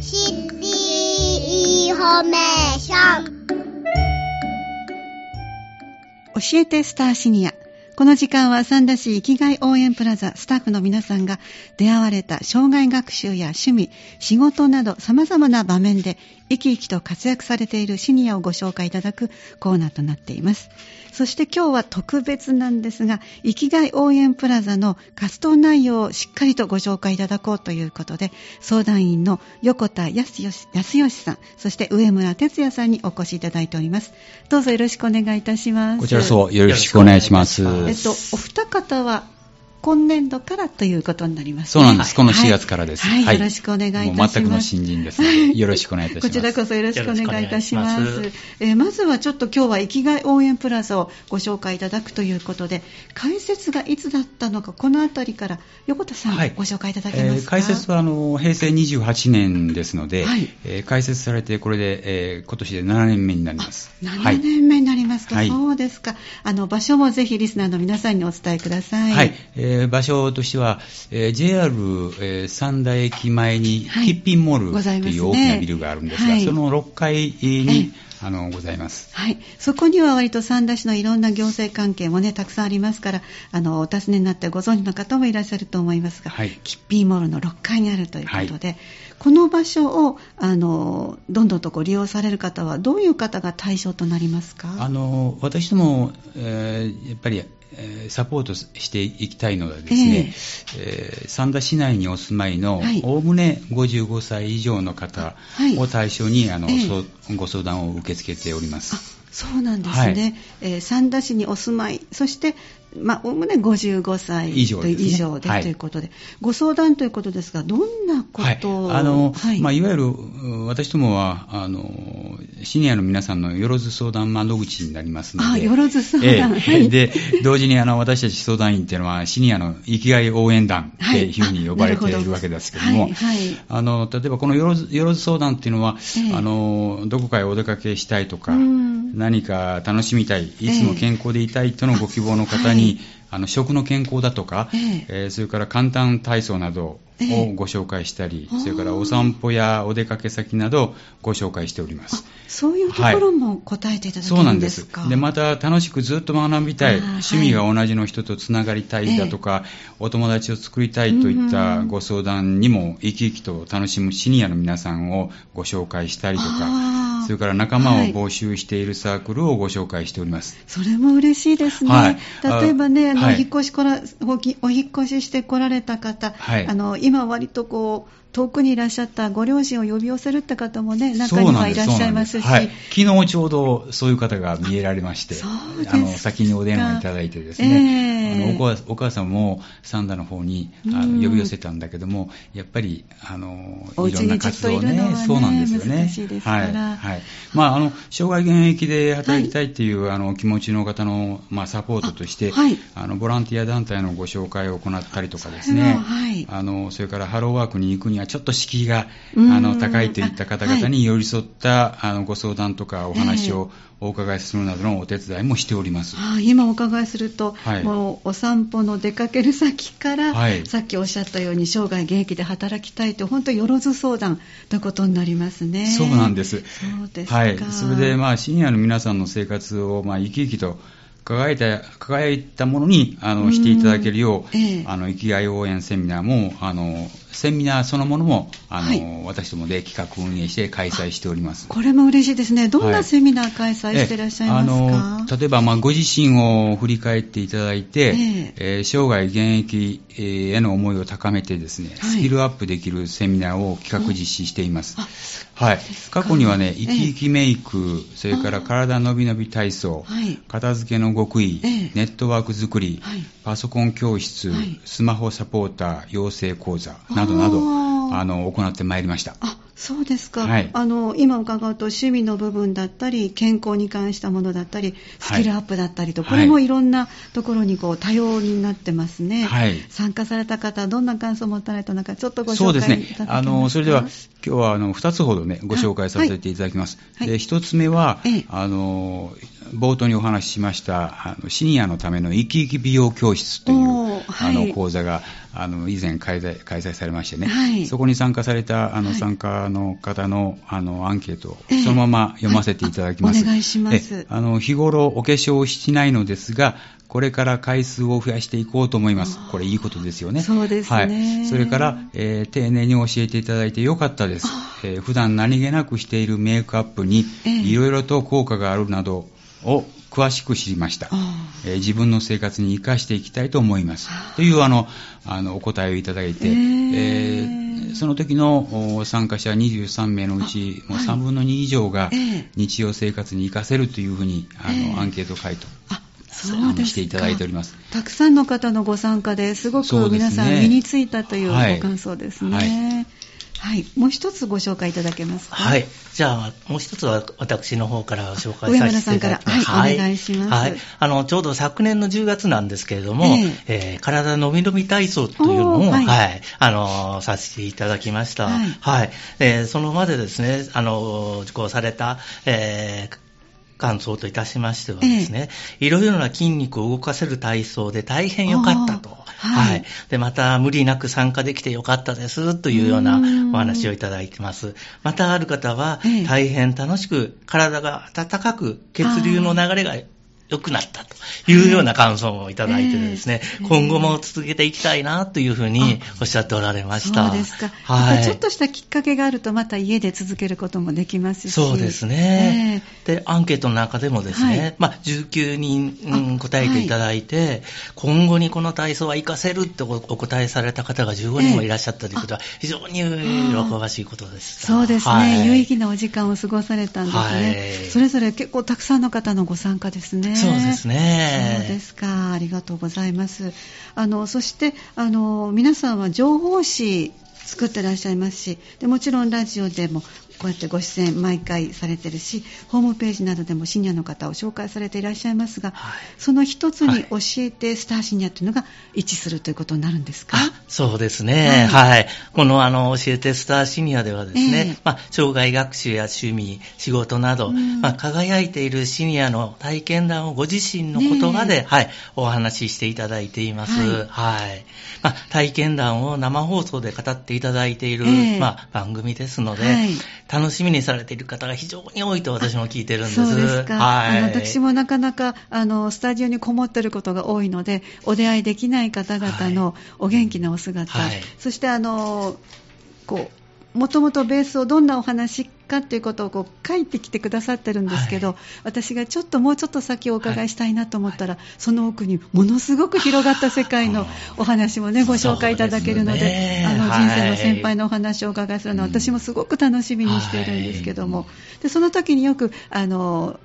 シティインフォメーション教えてスターシニア。この時間は三田市生きがい応援プラザスタッフの皆さんが出会われた生涯学習や趣味、仕事など様々な場面で生き生きと活躍されているシニアをご紹介いただくコーナーとなっています。そして今日は特別なんですが、生きがい応援プラザの活動内容をしっかりとご紹介いただこうということで、相談員の横田康義さん、そして上村哲也さんにお越しいただいております。どうぞよろしくお願いいたします。こちらそう、よろしくお願いします。えっと、お二方は今年度からということになりますね。そうなんです。この4月からです。はい。はいよろしくお願いいたします。全くの新人ですよろしくお願いいたします。こちらこそよろしくお願いいたします。ますえー、まずはちょっと今日は生きがい応援プラザをご紹介いただくということで、開設がいつだったのか、このあたりから横田さん、はい、ご紹介いただけますか、えー、開設はあの平成28年ですので、はいえー、開設されてこれで、えー、今年で7年目になります。7年目になりますか、はい、そうですか。あの、場所もぜひリスナーの皆さんにお伝えください。はい。えー、場所としては、えー、JR、えー、三田駅前に、キッピンモールという大きなビルがあるんですが、はい。その6階に、あの、ございます。はい。そこには割と三田市のいろんな行政関係もね、たくさんありますから、あの、お尋ねになってご存知の方もいらっしゃると思いますが、はい、キッピーモールの6階にあるということで、はい、この場所を、あの、どんどんとこう利用される方は、どういう方が対象となりますか？あの、私ども、えー、やっぱり、サポートしていきたいのはですね、えー、えー、三田市内にお住まいのおおむね55歳以上の方を対象に、あの、えー、ご相談を受け付けております。そうなんですね、はい、えー、三田市にお住まい、そしてまあ、おおむね55歳以上で,、以上で、はい、ということで、ご相談ということですが、どんなことを、はい。あのはい。まあ、いわゆる私どもはあのシニアの皆さんのよろず相談窓口になりますので、あよろず相談、えー、で同時にあの私たち相談員っていうのは、シニアの生きがい応援団ってい。うふうに呼ばれているわけですけども、はい。はい、あの例えばこのよろずよろず相談っていうのは、えー、あの、どこかへお出かけしたいとか、何か楽しみたい、いつも健康でいたいとのご希望の方に、に、あの食の健康だとか、えそれから簡単体操などをご紹介したり、えー、それからお散歩やお出かけ先などをご紹介しております。そういうところも答えていただけるんですか、はい、そうなんです。で、また楽しくずっと学びたい、趣味が同じの人とつながりたいだとか、えー、お友達を作りたいといったご相談にも生き生きと楽しむシニアの皆さんをご紹介したりとか、それから仲間を募集しているサークルをご紹介しております。それも嬉しいですね。はい、例えばね、あの、はい、引っ越しこらお引っ越ししてこられた方、はい、あの今割とこう遠くにいらっしゃったご両親を呼び寄せるって方もね、中にはいらっしゃいますし。はい、昨日ちょうどそういう方が見えられまして、あの先にお電話いただいてですね、えー、あのお母さんも三田の方にあの呼び寄せたんだけども、やっぱりあのいろんな活動ね、ねそうなんですよね。はい、はい。まああの障害現役で働きたいっていう、はい、あの気持ちの方のまあサポートとして、はい、あのボランティア団体のご紹介を行ったりとかですね、はい、あのそれからハローワークに行くにはちょっと敷居があの高いといった方々に寄り添った、あのご相談とかお話をお伺いするなどのお手伝いもしております。あ今お伺いすると、はい、もうお散歩の出かける先から、はい、さっきおっしゃったように生涯現役で働きたいと本当よろず相談ということになりますね。そうなんです。そうですはい。それでまあシニアの皆さんの生活をまあ生き生きと輝いた、輝いたものに、あの、していただけるよう、ええ、あの、生きがい応援セミナーも、あの、セミナーそのものも、あの、はい、私どもで企画運営して開催しております。これも嬉しいですね。どんなセミナー開催していらっしゃいますか、はい、あの、例えば、まあ、ご自身を振り返っていただいて、ええ。ー、生涯現役への思いを高めてですね、はい、スキルアップできるセミナーを企画実施しています。はい。過去にはね、生き生きメイク、それから体のびのび体操、片付けの極意、ネットワーク作り、パソコン教室、スマホサポーター、養成講座などなど、あの、行ってまいりました。あ、そうですか。はい、あの、今伺うと趣味の部分だったり、健康に関したものだったり、スキルアップだったりと、はい、これもいろんなところにこう多様になってますね。はい。参加された方、どんな感想を持たれたのか、ちょっとご紹介いただけますか？そうですね。あの、それでは、今日はあの2つほどね、ご紹介させていただきます。はい、で1つ目は、ええ、あの、冒頭にお話ししました、あのシニアのための生き生き美容教室という、あの講座があの以前開催開催されましてね、はいそこに参加されたあの、はい参加の方のあのアンケートをええそのまま読ませていただきます。はいあお願いしますえあの日頃お化粧をしないのですが、これから回数を増やしていこうと思います。これいいことですよね。そうですねはい。それから、えー丁寧に教えていただいてよかったです。えー普段何気なくしているメイクアップにええいろいろと効果があるなどを詳しく知りました。あえー自分の生活に生かしていきたいと思います。というあのあのお答えをいただいて、えーその時のお参加者23名のうち、もうはい。3分の2以上がええ。日常生活に生かせるというふうにあの、ええ。アンケート回答あそうですか。していただいております。たくさんの方のご参加ですごく皆さん身についたというはい。ご感想ですね。はいはい、もう一つご紹介いただけますか？はい。じゃあ、もう一つは私の方から紹介上させていただきます。はいお願いしますはい。あの、ちょうど昨年の10月なんですけれども、ええー体のびのび体操というのを、おーは、はいいあの、させていただきました。はいはい。えーその場でですね、あの、受講された、えー感想といたしましてはですね、いろいろな筋肉を動かせる体操で大変良かったと。はい。で、また無理なく参加できて良かったですというようなうん。お話をいただいてます。またある方はええ、大変楽しく、体が温かく、血流の流れが良くなったというような感想をいただいてですね、ええ今後も続けていきたいなというふうにおっしゃっておられました。そうですか。はい。ちょっとしたきっかけがあると、また家で続けることもできますし。そうですね、えで、アンケートの中でもですね、はいまあ、19人、答えていただいて、今後にこの体操は活かせるっておお答えされた方が15人もいらっしゃったということは、非常に喜ばしいことです。そうですね、はい有意義なお時間を過ごされたんですね、はいそれぞれ結構たくさんの方のご参加ですね。そうですね。そうですか。ありがとうございます。あの、そして、あの、皆さんは情報誌作ってらっしゃいますし、でもちろんラジオでもこうやってご出演毎回されてるし、ホームページなどでもシニアの方を紹介されていらっしゃいますが、はい。その一つにはい。教えてスターシニアというのが一致するということになるんですか、あそうですね。は。はい。この、あの、教えてスターシニアではですね、ええ。まあ、障害学習や趣味、仕事など、うん。まあ、輝いているシニアの体験談をご自身の言葉で、ねえ。はい、お話ししていただいています。はい。はい。まあ、体験談を生放送で語っていただいている、ええ。まあ、番組ですので、はい楽しみにされている方が非常に多いと私も聞いてるんです。そうですか、はい。私もなかなかあのスタジオにこもってることが多いのでお出会いできない方々のお元気なお姿、はいそしてあのこうもともとベースをどんなお話かっていうことをこう書いてきてくださってるんですけど、はい。私がちょっともうちょっと先お伺いしたいなと思ったら、その奥にものすごく広がった世界のお話もねご紹介いただけるのでね。あのはい。人生の先輩のお話をお伺いするのは、私もすごく楽しみにしているんですけども、でその時によくあの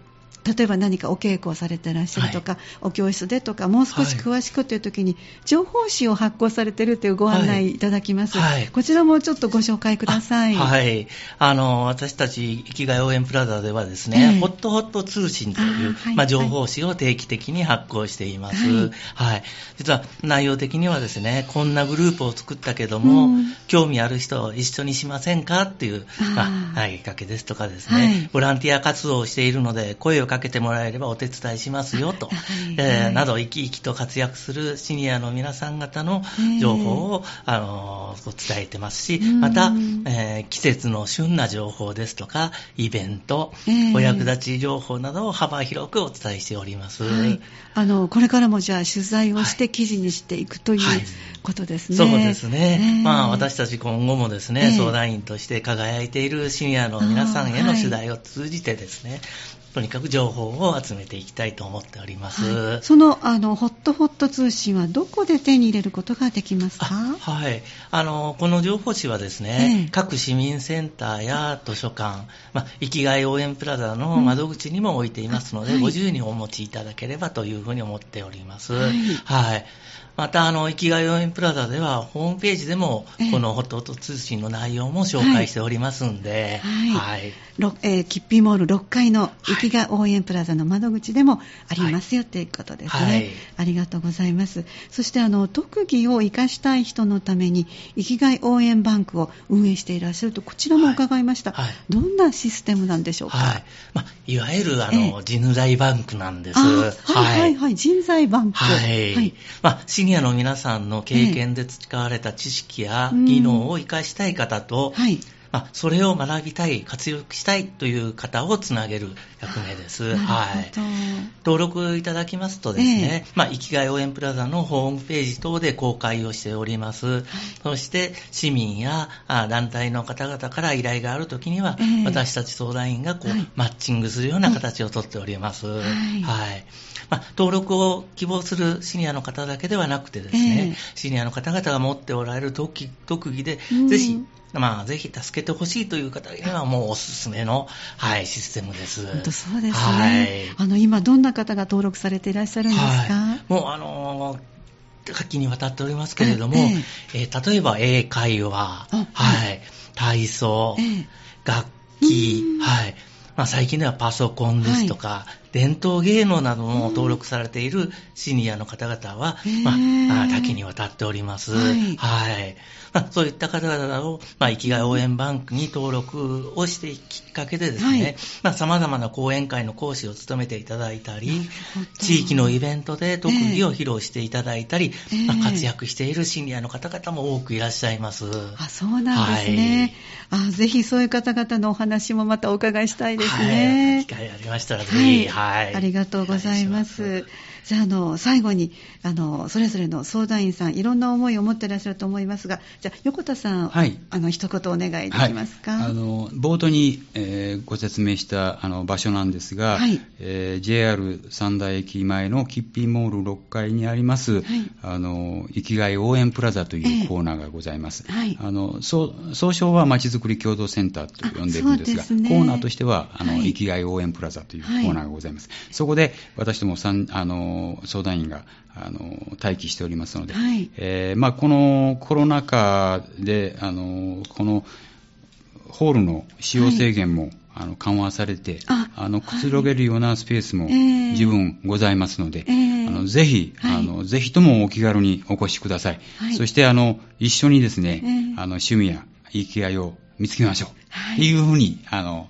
例えば何かお稽古をされてらっしゃるとか、お教室でとか、もう少し詳しくという時に、情報誌を発行されているというご案内い。ただきます、はい。こちらもちょっとご紹介ください。あはい。あの、私たち、生きがい応援プラザではですね、ええ。ホットホット通信という、まあ、情報誌を定期的に発行しています。はい。はい。実は内容的にはですね、こんなグループを作ったけども、うん。興味ある人一緒にしませんかっていう、まあ投げかけですとかですね、はい。ボランティア活動をしているので、声をかけてもらえればお手伝いしますよと、はい。えーはい。など生き生きと活躍するシニアの皆さん方のええ情報を、あのー伝えてますし、うん。また、えー季節の旬な情報ですとか、イベント、ええお役立ち情報などを幅広くお伝えしております。はい、あのこれからもじゃあ取材をして記事にしていくというはい。ことですね。そうですね。えまあ私たち今後もですね、ええ相談員として輝いているシニアの皆さんへの取材を通じてですね、とにかく情報を集めていきたいと思っております。はいそのあのホットホット通信はどこで手に入れることができますか？あはい。あの、この情報誌はですね、ええ各市民センターや図書館、まあ、生きがい応援プラザの窓口にも置いていますので、うんはいご自由にお持ちいただければというふうに思っております。はいはい。また、あの、生きがい応援プラザでは、ホームページでもええ、このホットホット通信の内容も紹介しておりますんで、はい。はい。ろえーキッピーモール6階の生きが応援プラザの窓口でもありますよということですね、はい。ありがとうございます。そしてあの特技を生かしたい人のために生きがい応援バンクを運営していらっしゃるとこちらも伺いました、はい。はい。どんなシステムなんでしょうか、はい。まあ、いわゆる、あえの、人材バンクなんです。あはいはい。はい人材バンク。はい。まあ、シニニアの皆さんの経験で培われた知識や技能を活かしたい方と、はい。まあ、それを学びたい、活用したいという方をつなげる役目です。はい。登録いただきますとですね、まあ、生きがい応援プラザのホームページ等で公開をしております。そして、市民やあ団体の方々から依頼があるときには、ええ私たち相談員がこう、はいマッチングするような形をとっております。いはい。まあ、登録を希望するシニアの方だけではなくてですね、ええシニアの方々が持っておられる特技で、うんぜひ、まあ、ぜひ助けてほしいという方にはもうおすすめの、はい、システムです。本当そうですね。はい。あの、今どんな方が登録されていらっしゃるんですか、はい、もうあのー多岐にわたっておりますけれども、ええー例えば英会話、あはい、体操、ええ楽器うん、はい。まあ、最近ではパソコンですとか、伝統芸能なども登録されているシニアの方々は、まあ、あ多岐にわたっております。はいはい。まあ、そういった方々を、まあ、生きがい応援バンクに登録をしてきっかけでですね、はいまあ、様々な講演会の講師を務めていただいたり地域のイベントで特技を披露していただいたり、ええまあ、活躍しているシニアの方々も多くいらっしゃいます。あ、そうなんですね。あぜひそういう方々のお話もまたお伺いしたいですね。はい。機会ありましたらぜはいひ、はい。ありがとうございまおす。じゃあ、あの、最後に、あの、それぞれの相談員さん、いろんな思いを持っていらっしゃると思いますが、じゃあ、横田さん、はい。あの、一言お願いできますか？はい、あの冒頭に、えーご説明したあの場所なんですが、はい。えー JR 三大駅前のキッピーモール6階にあります、はい。あの生きがい応援プラザとええ。いうコーナーがございます。はい。あの総称はまちづくり共同センターと呼んでいるんですがすね。コーナーとしてはあの、はい。生きがい応援プラザというコーナーがございます。そこで私ども三あの相談員があの待機しておりますので、はい。えーまあ、このコロナ禍であのこのホールの使用制限も、あの緩和されて、ああのくつろげるようなスペースもええ十分ございますので、ええあのぜひ、はい。あの、ぜひともお気軽にお越しください。はい。そしてあの一緒にですね、ええあの趣味や生きがいを見つけましょう。はいっていうふうに、あの、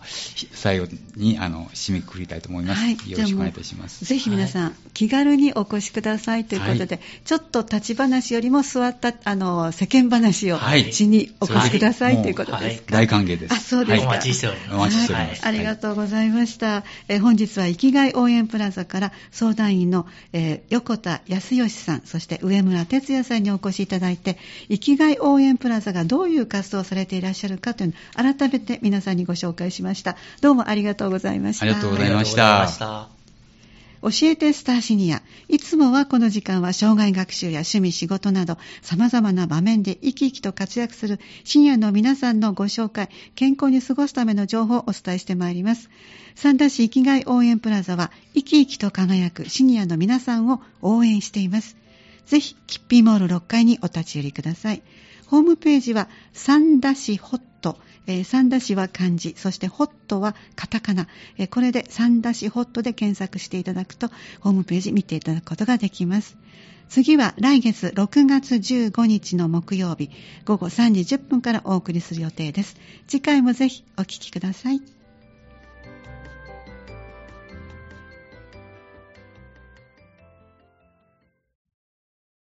最後に、あの、締めくくりたいと思います。はいよろしくお願いいたします。ぜひ皆さん、気軽にお越しくださいということで、はちょっと立ち話よりも座った、あの、世間話をはいしにお越しください、はいということですか？大歓迎です。あそうですかはいお待ちしておりますお待ちしております。はい、ありがとうございました。えー本日は生きがい応援プラザから相談員の、えー横田康義さん、そして上村哲也さんにお越しいただいて、生きがい応援プラザがどういう活動をされていらっしゃるかというのを改めて皆さんにご紹介しました。どうもありがとうございました。ありがとうございました。教えてスターシニア。いつもはこの時間は障害学習や趣味、仕事など様々な場面で生き生きと活躍するシニアの皆さんのご紹介、健康に過ごすための情報をお伝えしてまいります。三田市生きがい応援プラザは生き生きと輝くシニアの皆さんを応援しています。ぜひ、キッピーモール6階にお立ち寄りください。ホームページは、三田市ホット。えー三田市は漢字、そしてホットはカタカナ。えーこれで三田市ホットで検索していただくと、ホームページ見ていただくことができます。次は来月6月15日の木曜日、午後3時10分からお送りする予定です。次回もぜひお聞きください。